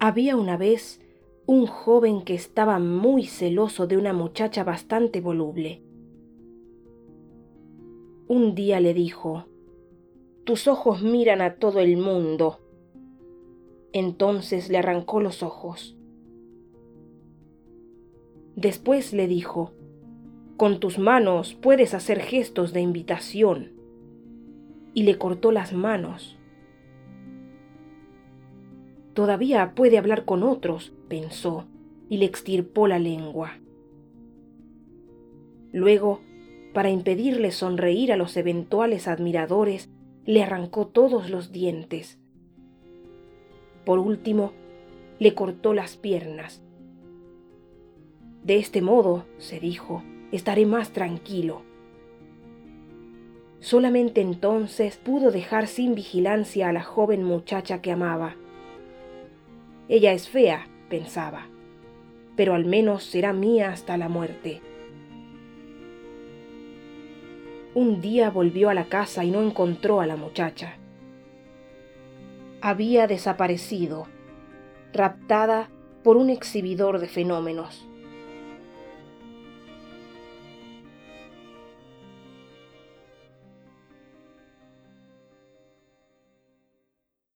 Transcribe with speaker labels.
Speaker 1: Había una vez un joven que estaba muy celoso de una muchacha bastante voluble. Un día le dijo, Tus ojos miran a todo el mundo. Entonces le arrancó los ojos. Después le dijo, Con tus manos puedes hacer gestos de invitación. Y le cortó las manos. Todavía puede hablar con otros, pensó, y le extirpó la lengua. Luego para impedirle sonreír a los eventuales admiradores, le arrancó todos los dientes. Por último, le cortó las piernas. De este modo, se dijo, estaré más tranquilo. Solamente entonces pudo dejar sin vigilancia a la joven muchacha que amaba. Ella es fea, pensaba, pero al menos será mía hasta la muerte. Un día volvió a la casa y no encontró a la muchacha. Había desaparecido, raptada por un exhibidor de fenómenos.